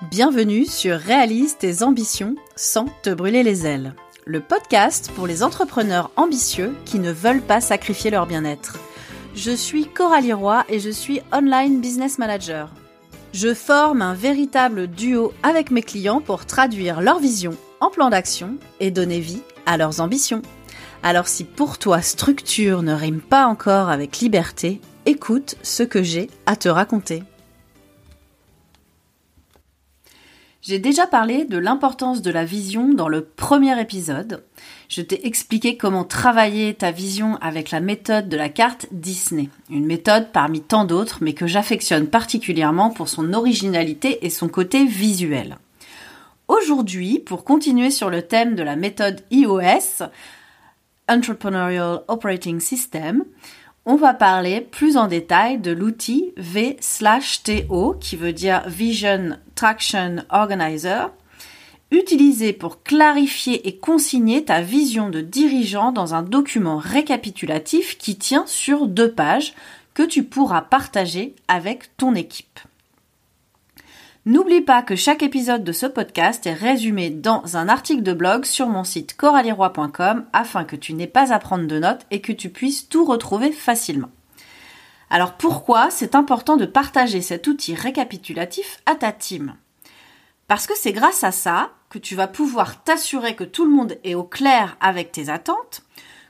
Bienvenue sur Réalise tes ambitions sans te brûler les ailes, le podcast pour les entrepreneurs ambitieux qui ne veulent pas sacrifier leur bien-être. Je suis Coralie Roy et je suis online business manager. Je forme un véritable duo avec mes clients pour traduire leur vision en plan d'action et donner vie à leurs ambitions. Alors si pour toi structure ne rime pas encore avec liberté, écoute ce que j'ai à te raconter. J'ai déjà parlé de l'importance de la vision dans le premier épisode. Je t'ai expliqué comment travailler ta vision avec la méthode de la carte Disney. Une méthode parmi tant d'autres, mais que j'affectionne particulièrement pour son originalité et son côté visuel. Aujourd'hui, pour continuer sur le thème de la méthode iOS, Entrepreneurial Operating System, on va parler plus en détail de l'outil V/TO qui veut dire Vision Traction Organizer, utilisé pour clarifier et consigner ta vision de dirigeant dans un document récapitulatif qui tient sur deux pages que tu pourras partager avec ton équipe. N'oublie pas que chaque épisode de ce podcast est résumé dans un article de blog sur mon site coralieroy.com afin que tu n'aies pas à prendre de notes et que tu puisses tout retrouver facilement. Alors pourquoi c'est important de partager cet outil récapitulatif à ta team? Parce que c'est grâce à ça que tu vas pouvoir t'assurer que tout le monde est au clair avec tes attentes,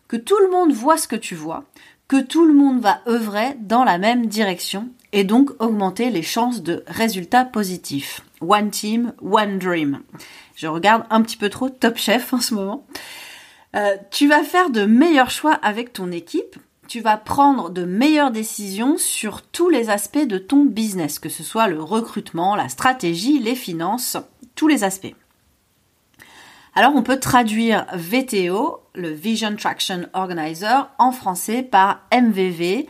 que tout le monde voit ce que tu vois, que tout le monde va œuvrer dans la même direction et donc augmenter les chances de résultats positifs. One team, one dream. Je regarde un petit peu trop Top Chef en ce moment. Euh, tu vas faire de meilleurs choix avec ton équipe. Tu vas prendre de meilleures décisions sur tous les aspects de ton business, que ce soit le recrutement, la stratégie, les finances, tous les aspects. Alors on peut traduire VTO, le Vision Traction Organizer, en français par MVV,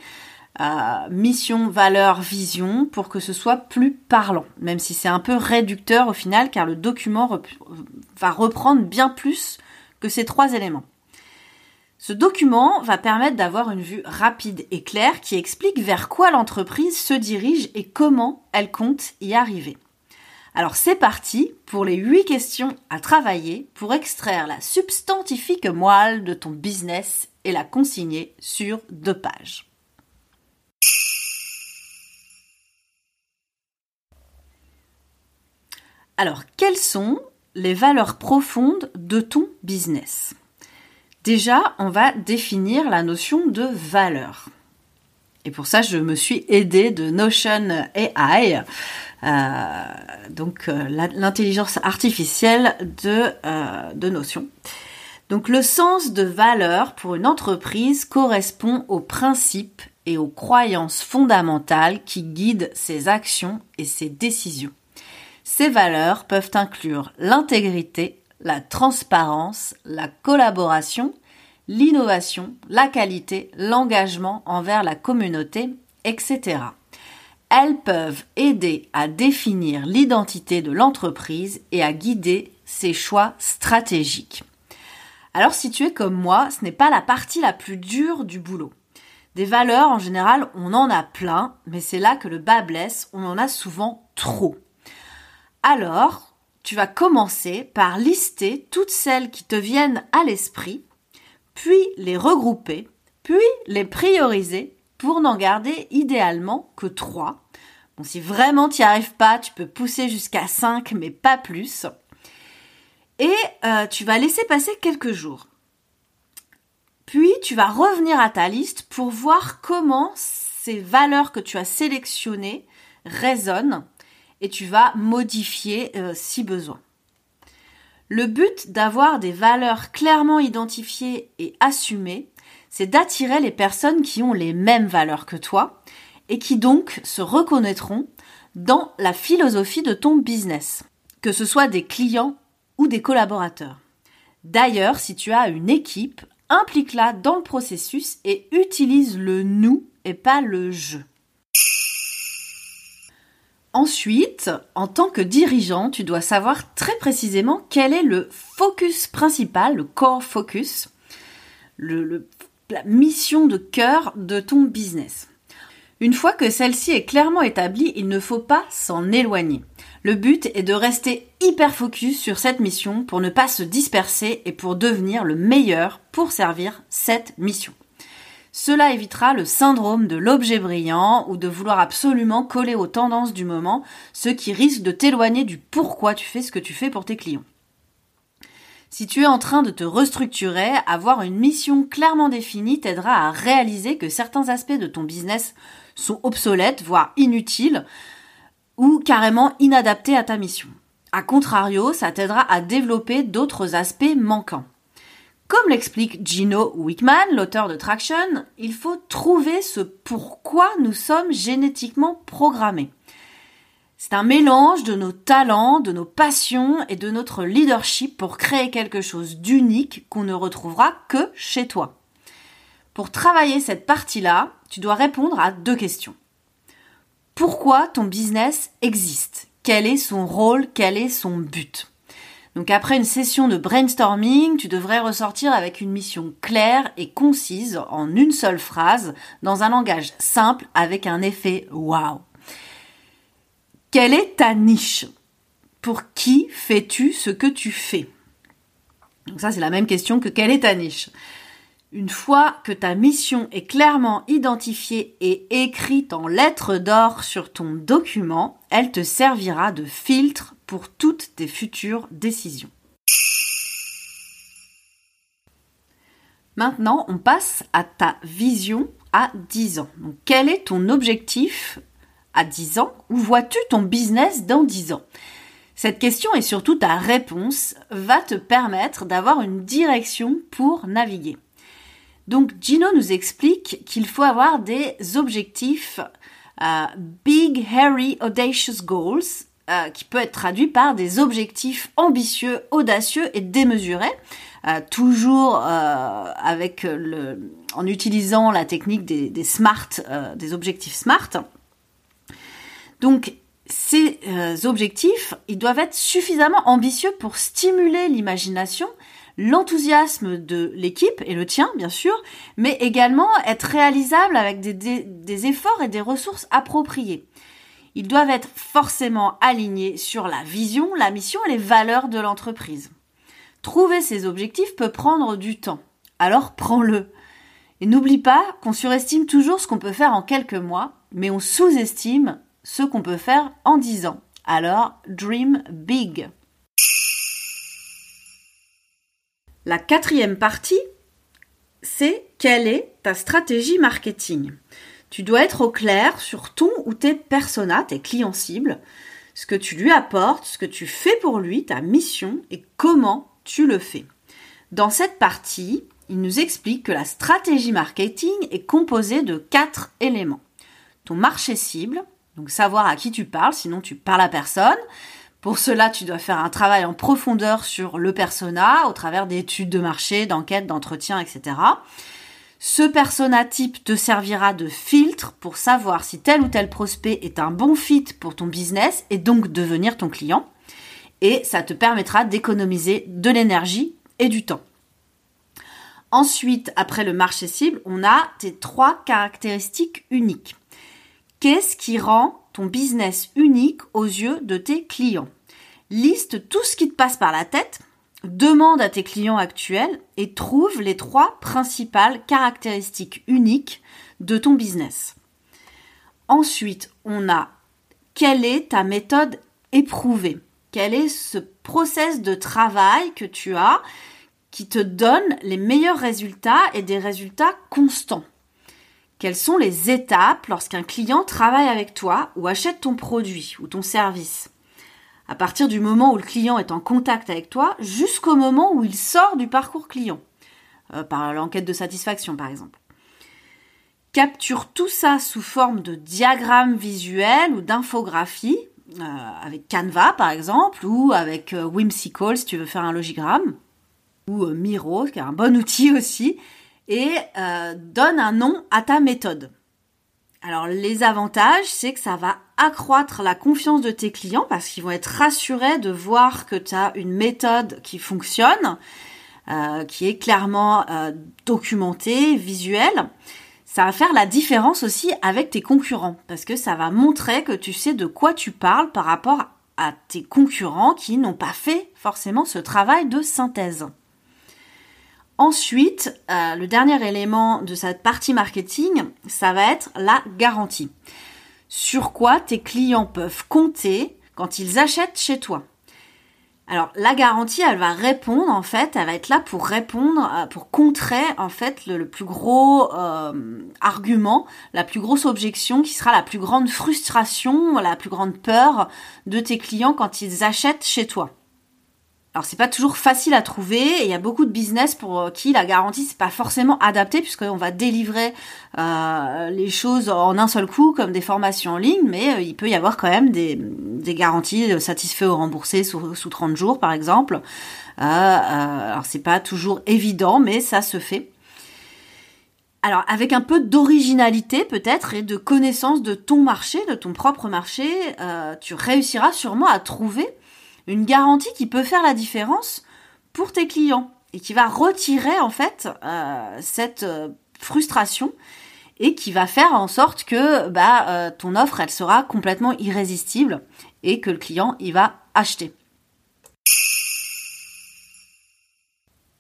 mission, valeur, vision, pour que ce soit plus parlant, même si c'est un peu réducteur au final, car le document va reprendre bien plus que ces trois éléments. Ce document va permettre d'avoir une vue rapide et claire qui explique vers quoi l'entreprise se dirige et comment elle compte y arriver. Alors c'est parti pour les 8 questions à travailler pour extraire la substantifique moelle de ton business et la consigner sur deux pages. Alors, quelles sont les valeurs profondes de ton business? Déjà, on va définir la notion de valeur. Et pour ça, je me suis aidée de Notion AI, euh, donc euh, l'intelligence artificielle de, euh, de Notion. Donc le sens de valeur pour une entreprise correspond aux principes et aux croyances fondamentales qui guident ses actions et ses décisions. Ces valeurs peuvent inclure l'intégrité, la transparence, la collaboration, l'innovation, la qualité, l'engagement envers la communauté, etc. Elles peuvent aider à définir l'identité de l'entreprise et à guider ses choix stratégiques. Alors si tu es comme moi, ce n'est pas la partie la plus dure du boulot. Des valeurs, en général, on en a plein, mais c'est là que le bas blesse, on en a souvent trop. Alors, tu vas commencer par lister toutes celles qui te viennent à l'esprit puis les regrouper, puis les prioriser pour n'en garder idéalement que trois. Bon, si vraiment tu n'y arrives pas, tu peux pousser jusqu'à 5, mais pas plus. Et euh, tu vas laisser passer quelques jours. Puis tu vas revenir à ta liste pour voir comment ces valeurs que tu as sélectionnées résonnent et tu vas modifier euh, si besoin. Le but d'avoir des valeurs clairement identifiées et assumées, c'est d'attirer les personnes qui ont les mêmes valeurs que toi et qui donc se reconnaîtront dans la philosophie de ton business, que ce soit des clients ou des collaborateurs. D'ailleurs, si tu as une équipe, implique-la dans le processus et utilise le nous et pas le je. Ensuite, en tant que dirigeant, tu dois savoir très précisément quel est le focus principal, le core focus, la mission de cœur de ton business. Une fois que celle-ci est clairement établie, il ne faut pas s'en éloigner. Le but est de rester hyper focus sur cette mission pour ne pas se disperser et pour devenir le meilleur pour servir cette mission. Cela évitera le syndrome de l'objet brillant ou de vouloir absolument coller aux tendances du moment, ce qui risque de t'éloigner du pourquoi tu fais ce que tu fais pour tes clients. Si tu es en train de te restructurer, avoir une mission clairement définie t'aidera à réaliser que certains aspects de ton business sont obsolètes, voire inutiles, ou carrément inadaptés à ta mission. A contrario, ça t'aidera à développer d'autres aspects manquants. Comme l'explique Gino Wickman, l'auteur de Traction, il faut trouver ce pourquoi nous sommes génétiquement programmés. C'est un mélange de nos talents, de nos passions et de notre leadership pour créer quelque chose d'unique qu'on ne retrouvera que chez toi. Pour travailler cette partie-là, tu dois répondre à deux questions. Pourquoi ton business existe? Quel est son rôle? Quel est son but? Donc après une session de brainstorming, tu devrais ressortir avec une mission claire et concise en une seule phrase, dans un langage simple avec un effet wow. Quelle est ta niche? Pour qui fais-tu ce que tu fais? Donc ça c'est la même question que quelle est ta niche? Une fois que ta mission est clairement identifiée et écrite en lettres d'or sur ton document, elle te servira de filtre pour toutes tes futures décisions. Maintenant, on passe à ta vision à 10 ans. Quel est ton objectif à 10 ans? Où vois-tu ton business dans 10 ans? Cette question et surtout ta réponse va te permettre d'avoir une direction pour naviguer. Donc Gino nous explique qu'il faut avoir des objectifs euh, Big, Hairy, Audacious Goals, euh, qui peut être traduit par des objectifs ambitieux, audacieux et démesurés, euh, toujours avec le, en utilisant la technique des, des smart, des objectifs smart. Donc ces objectifs, ils doivent être suffisamment ambitieux pour stimuler l'imagination, l'enthousiasme de l'équipe et le tien bien sûr, mais également être réalisable avec des, efforts et des ressources appropriées. Ils doivent être forcément alignés sur la vision, la mission et les valeurs de l'entreprise. Trouver ces objectifs peut prendre du temps, alors prends-le. Et n'oublie pas qu'on surestime toujours ce qu'on peut faire en quelques mois, mais on sous-estime ce qu'on peut faire en dix ans. Alors, dream big. La quatrième partie, c'est quelle est ta stratégie marketing? Tu dois être au clair sur ton ou tes personas, tes clients cibles, ce que tu lui apportes, ce que tu fais pour lui, ta mission et comment tu le fais. Dans cette partie, il nous explique que la stratégie marketing est composée de quatre éléments. Ton marché cible, donc savoir à qui tu parles, sinon tu parles à personne. Pour cela, tu dois faire un travail en profondeur sur le persona au travers d'études de marché, d'enquêtes, d'entretiens, etc. Ce persona type te servira de filtre pour savoir si tel ou tel prospect est un bon fit pour ton business et donc devenir ton client. Et ça te permettra d'économiser de l'énergie et du temps. Ensuite, après le marché cible, on a tes trois caractéristiques uniques. Qu'est-ce qui rend ton business unique aux yeux de tes clients. Liste tout ce qui te passe par la tête, demande à tes clients actuels et trouve les trois principales caractéristiques uniques de ton business. Ensuite, on a quelle est ta méthode éprouvée? Quel est ce process de travail que tu as qui te donne les meilleurs résultats et des résultats constants? Quelles sont les étapes lorsqu'un client travaille avec toi ou achète ton produit ou ton service? À partir du moment où le client est en contact avec toi jusqu'au moment où il sort du parcours client, euh, par l'enquête de satisfaction par exemple. Capture tout ça sous forme de diagramme visuel ou d'infographie, euh, avec Canva par exemple, ou avec euh, Whimsical si tu veux faire un logigramme, ou Miro, qui est un bon outil aussi, et euh, donne un nom à ta méthode. Alors les avantages, c'est que ça va accroître la confiance de tes clients parce qu'ils vont être rassurés de voir que tu as une méthode qui fonctionne, euh, qui est clairement euh, documentée, visuelle. Ça va faire la différence aussi avec tes concurrents parce que ça va montrer que tu sais de quoi tu parles par rapport à tes concurrents qui n'ont pas fait forcément ce travail de synthèse. Ensuite, euh, le dernier élément de cette partie marketing, ça va être la garantie. Sur quoi tes clients peuvent compter quand ils achètent chez toi. Alors la garantie, elle va répondre en fait, elle va être là pour répondre, euh, pour contrer en fait le, plus gros euh, argument, la plus grosse objection qui sera la plus grande frustration, la plus grande peur de tes clients quand ils achètent chez toi. Alors c'est pas toujours facile à trouver et il y a beaucoup de business pour euh, qui la garantie c'est pas forcément adapté puisqu'on va délivrer euh, les choses en un seul coup comme des formations en ligne, mais euh, il peut y avoir quand même des, des garanties satisfaites ou remboursées sous, sous 30 jours par exemple. Euh, alors c'est pas toujours évident mais ça se fait. Alors avec un peu d'originalité peut-être et de connaissance de ton marché, de ton propre marché, tu réussiras sûrement à trouver une garantie qui peut faire la différence pour tes clients et qui va retirer en fait euh, cette euh, frustration et qui va faire en sorte que bah, euh, ton offre elle sera complètement irrésistible et que le client il va acheter.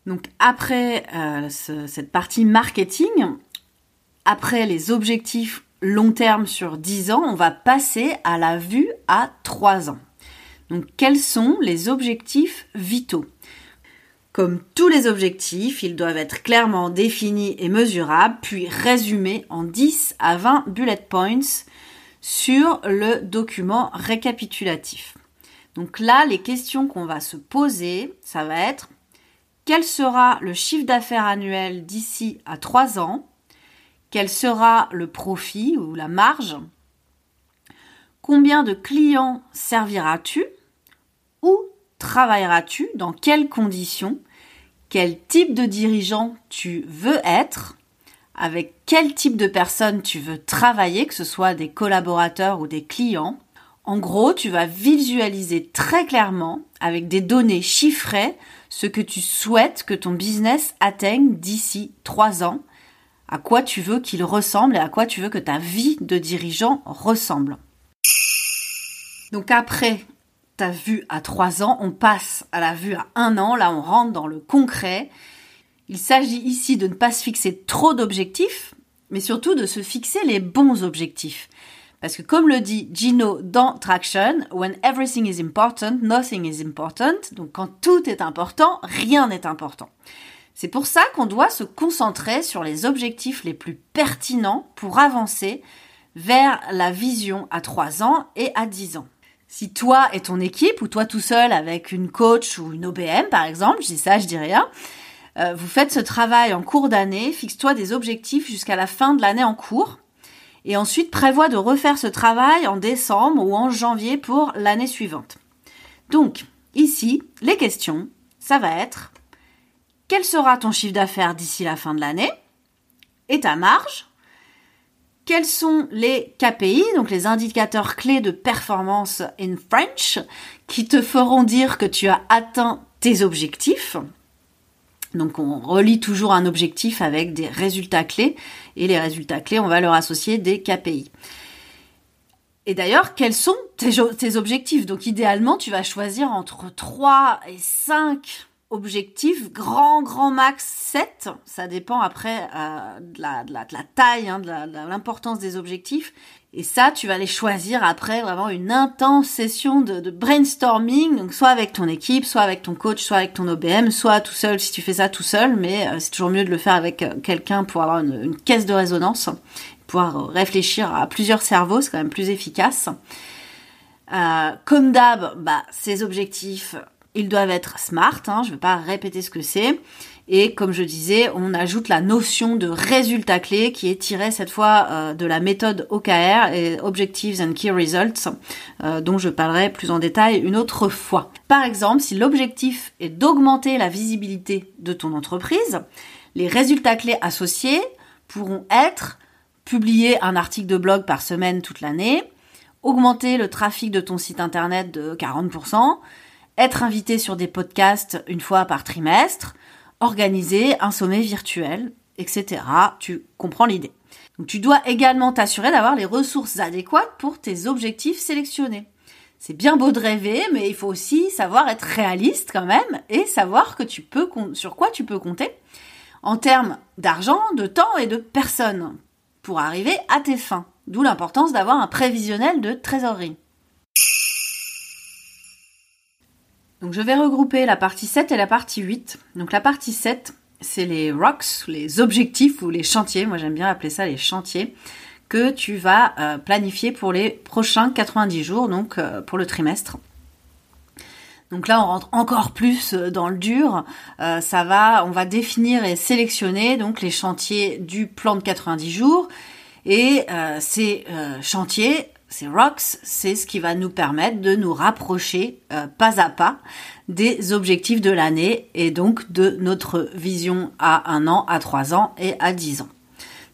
Donc après cette partie marketing, après les objectifs long terme sur 10 ans, on va passer à la vue à 3 ans. Donc quels sont les objectifs vitaux? Comme tous les objectifs, ils doivent être clairement définis et mesurables, puis résumés en 10 à 20 bullet points sur le document récapitulatif. Donc là, les questions qu'on va se poser, ça va être quel sera le chiffre d'affaires annuel d'ici à 3 ans? Quel sera le profit ou la marge? Combien de clients serviras-tu? Travailleras-tu Dans quelles conditions Quel type de dirigeant tu veux être Avec quel type de personnes tu veux travailler, que ce soit des collaborateurs ou des clients En gros, tu vas visualiser très clairement, avec des données chiffrées, ce que tu souhaites que ton business atteigne d'ici trois ans, à quoi tu veux qu'il ressemble et à quoi tu veux que ta vie de dirigeant ressemble. Donc après vue à trois ans, on passe à la vue à un an, là on rentre dans le concret. Il s'agit ici de ne pas se fixer trop d'objectifs, mais surtout de se fixer les bons objectifs. Parce que comme le dit Gino dans Traction, when everything is important, nothing is important. Donc quand tout est important, rien n'est important. C'est pour ça qu'on doit se concentrer sur les objectifs les plus pertinents pour avancer vers la vision à 3 ans et à 10 ans. Si toi et ton équipe, ou toi tout seul avec une coach ou une OBM par exemple, je dis ça, je dis rien, euh, vous faites ce travail en cours d'année, fixe-toi des objectifs jusqu'à la fin de l'année en cours, et ensuite prévois de refaire ce travail en décembre ou en janvier pour l'année suivante. Donc, ici, les questions, ça va être quel sera ton chiffre d'affaires d'ici la fin de l'année et ta marge quels sont les KPI, donc les indicateurs clés de performance in French, qui te feront dire que tu as atteint tes objectifs donc on relie toujours un objectif avec des résultats clés et les résultats clés, on va leur associer des KPI. Et d'ailleurs, quels sont tes, objectifs? Donc idéalement, tu vas choisir entre 3 et 5 objectif, grand, grand max 7. Ça dépend après euh, de, la, taille, hein, de l'importance des objectifs. Et ça, tu vas les choisir après vraiment une intense session de, brainstorming, donc soit avec ton équipe, soit avec ton coach, soit avec ton OBM, soit tout seul si tu fais ça tout seul, mais euh, c'est toujours mieux de le faire avec euh, quelqu'un pour avoir une, caisse de résonance, pouvoir réfléchir à plusieurs cerveaux, c'est quand même plus efficace. Comme d'hab, bah, ces objectifs, ils doivent être smart, hein, je ne vais pas répéter ce que c'est. Et comme je disais, on ajoute la notion de résultat clé qui est tirée cette fois euh, de la méthode OKR et Objectives and Key Results, euh, dont je parlerai plus en détail une autre fois. Par exemple, si l'objectif est d'augmenter la visibilité de ton entreprise, les résultats clés associés pourront être publier un article de blog par semaine toute l'année, augmenter le trafic de ton site internet de 40%, être invité sur des podcasts une fois par trimestre, organiser un sommet virtuel, etc. Tu comprends l'idée. Tu dois également t'assurer d'avoir les ressources adéquates pour tes objectifs sélectionnés. C'est bien beau de rêver, mais il faut aussi savoir être réaliste quand même et savoir que tu peux sur quoi tu peux compter en termes d'argent, de temps et de personnes pour arriver à tes fins. D'où l'importance d'avoir un prévisionnel de trésorerie. Donc je vais regrouper la partie 7 et la partie 8. Donc la partie 7, c'est les rocks, les objectifs ou les chantiers, moi j'aime bien appeler ça les chantiers, que tu vas euh, planifier pour les prochains 90 jours, donc euh, pour le trimestre. Donc là, on rentre encore plus euh, dans le dur. ça va, on va définir et sélectionner donc les chantiers du plan de 90 jours. Et ces chantiers, ces rocks, c'est ce qui va nous permettre de nous rapprocher pas à pas des objectifs de l'année et donc de notre vision à un an, à trois ans et à dix ans.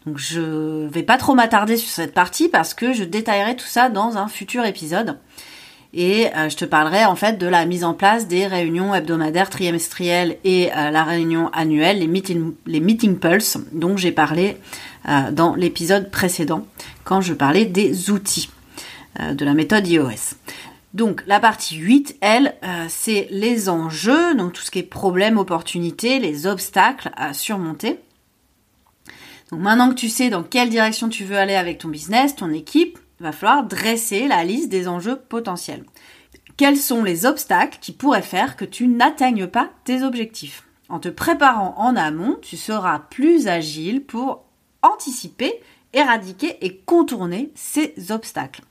Donc je vais pas trop m'attarder sur cette partie parce que je détaillerai tout ça dans un futur épisode. Et euh, je te parlerai en fait de la mise en place des réunions hebdomadaires, trimestrielles et euh, la réunion annuelle, les meeting, pulse, dont j'ai parlé euh, dans l'épisode précédent quand je parlais des outils de la méthode iOS. Donc la partie 8, elle, c'est les enjeux, donc tout ce qui est problème, opportunité, les obstacles à surmonter. Donc maintenant que tu sais dans quelle direction tu veux aller avec ton business, ton équipe, il va falloir dresser la liste des enjeux potentiels. Quels sont les obstacles qui pourraient faire que tu n'atteignes pas tes objectifs? En te préparant en amont, tu seras plus agile pour anticiper, éradiquer et contourner ces obstacles.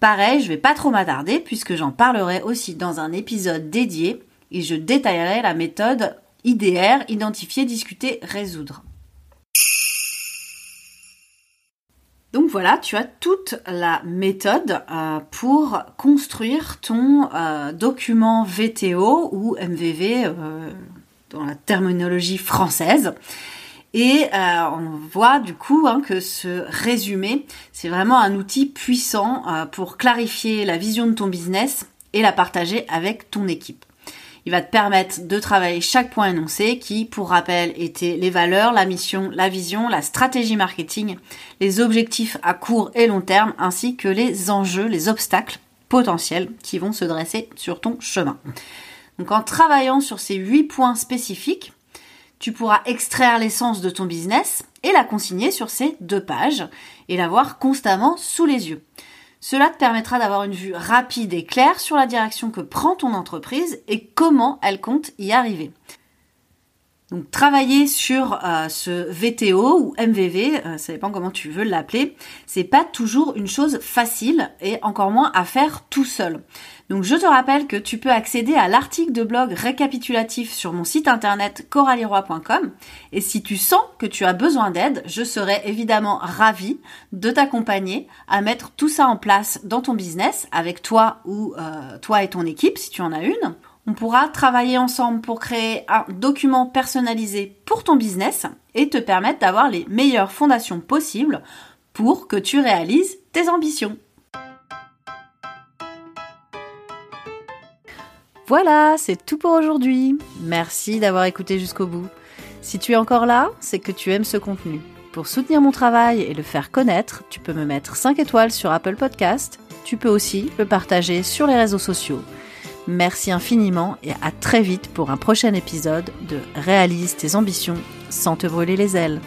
Pareil, je vais pas trop m'attarder puisque j'en parlerai aussi dans un épisode dédié et je détaillerai la méthode IDR, identifier, discuter, résoudre. Donc voilà, tu as toute la méthode euh, pour construire ton euh, document VTO ou MVV euh, dans la terminologie française. Et on voit du coup hein, que ce résumé, c'est vraiment un outil puissant pour clarifier la vision de ton business et la partager avec ton équipe. Il va te permettre de travailler chaque point énoncé qui, pour rappel, étaient les valeurs, la mission, la vision, la stratégie marketing, les objectifs à court et long terme, ainsi que les enjeux, les obstacles potentiels qui vont se dresser sur ton chemin. Donc en travaillant sur ces huit points spécifiques, tu pourras extraire l'essence de ton business et la consigner sur ces deux pages et l'avoir constamment sous les yeux. Cela te permettra d'avoir une vue rapide et claire sur la direction que prend ton entreprise et comment elle compte y arriver. Donc travailler sur euh, ce VTO ou MVV, euh, ça dépend comment tu veux l'appeler, c'est pas toujours une chose facile et encore moins à faire tout seul. Donc je te rappelle que tu peux accéder à l'article de blog récapitulatif sur mon site internet coraliroy.com et si tu sens que tu as besoin d'aide, je serai évidemment ravie de t'accompagner à mettre tout ça en place dans ton business avec toi ou euh, toi et ton équipe si tu en as une. On pourra travailler ensemble pour créer un document personnalisé pour ton business et te permettre d'avoir les meilleures fondations possibles pour que tu réalises tes ambitions. Voilà, c'est tout pour aujourd'hui. Merci d'avoir écouté jusqu'au bout. Si tu es encore là, c'est que tu aimes ce contenu. Pour soutenir mon travail et le faire connaître, tu peux me mettre 5 étoiles sur Apple Podcast. Tu peux aussi le partager sur les réseaux sociaux. Merci infiniment et à très vite pour un prochain épisode de Réalise tes ambitions sans te brûler les ailes.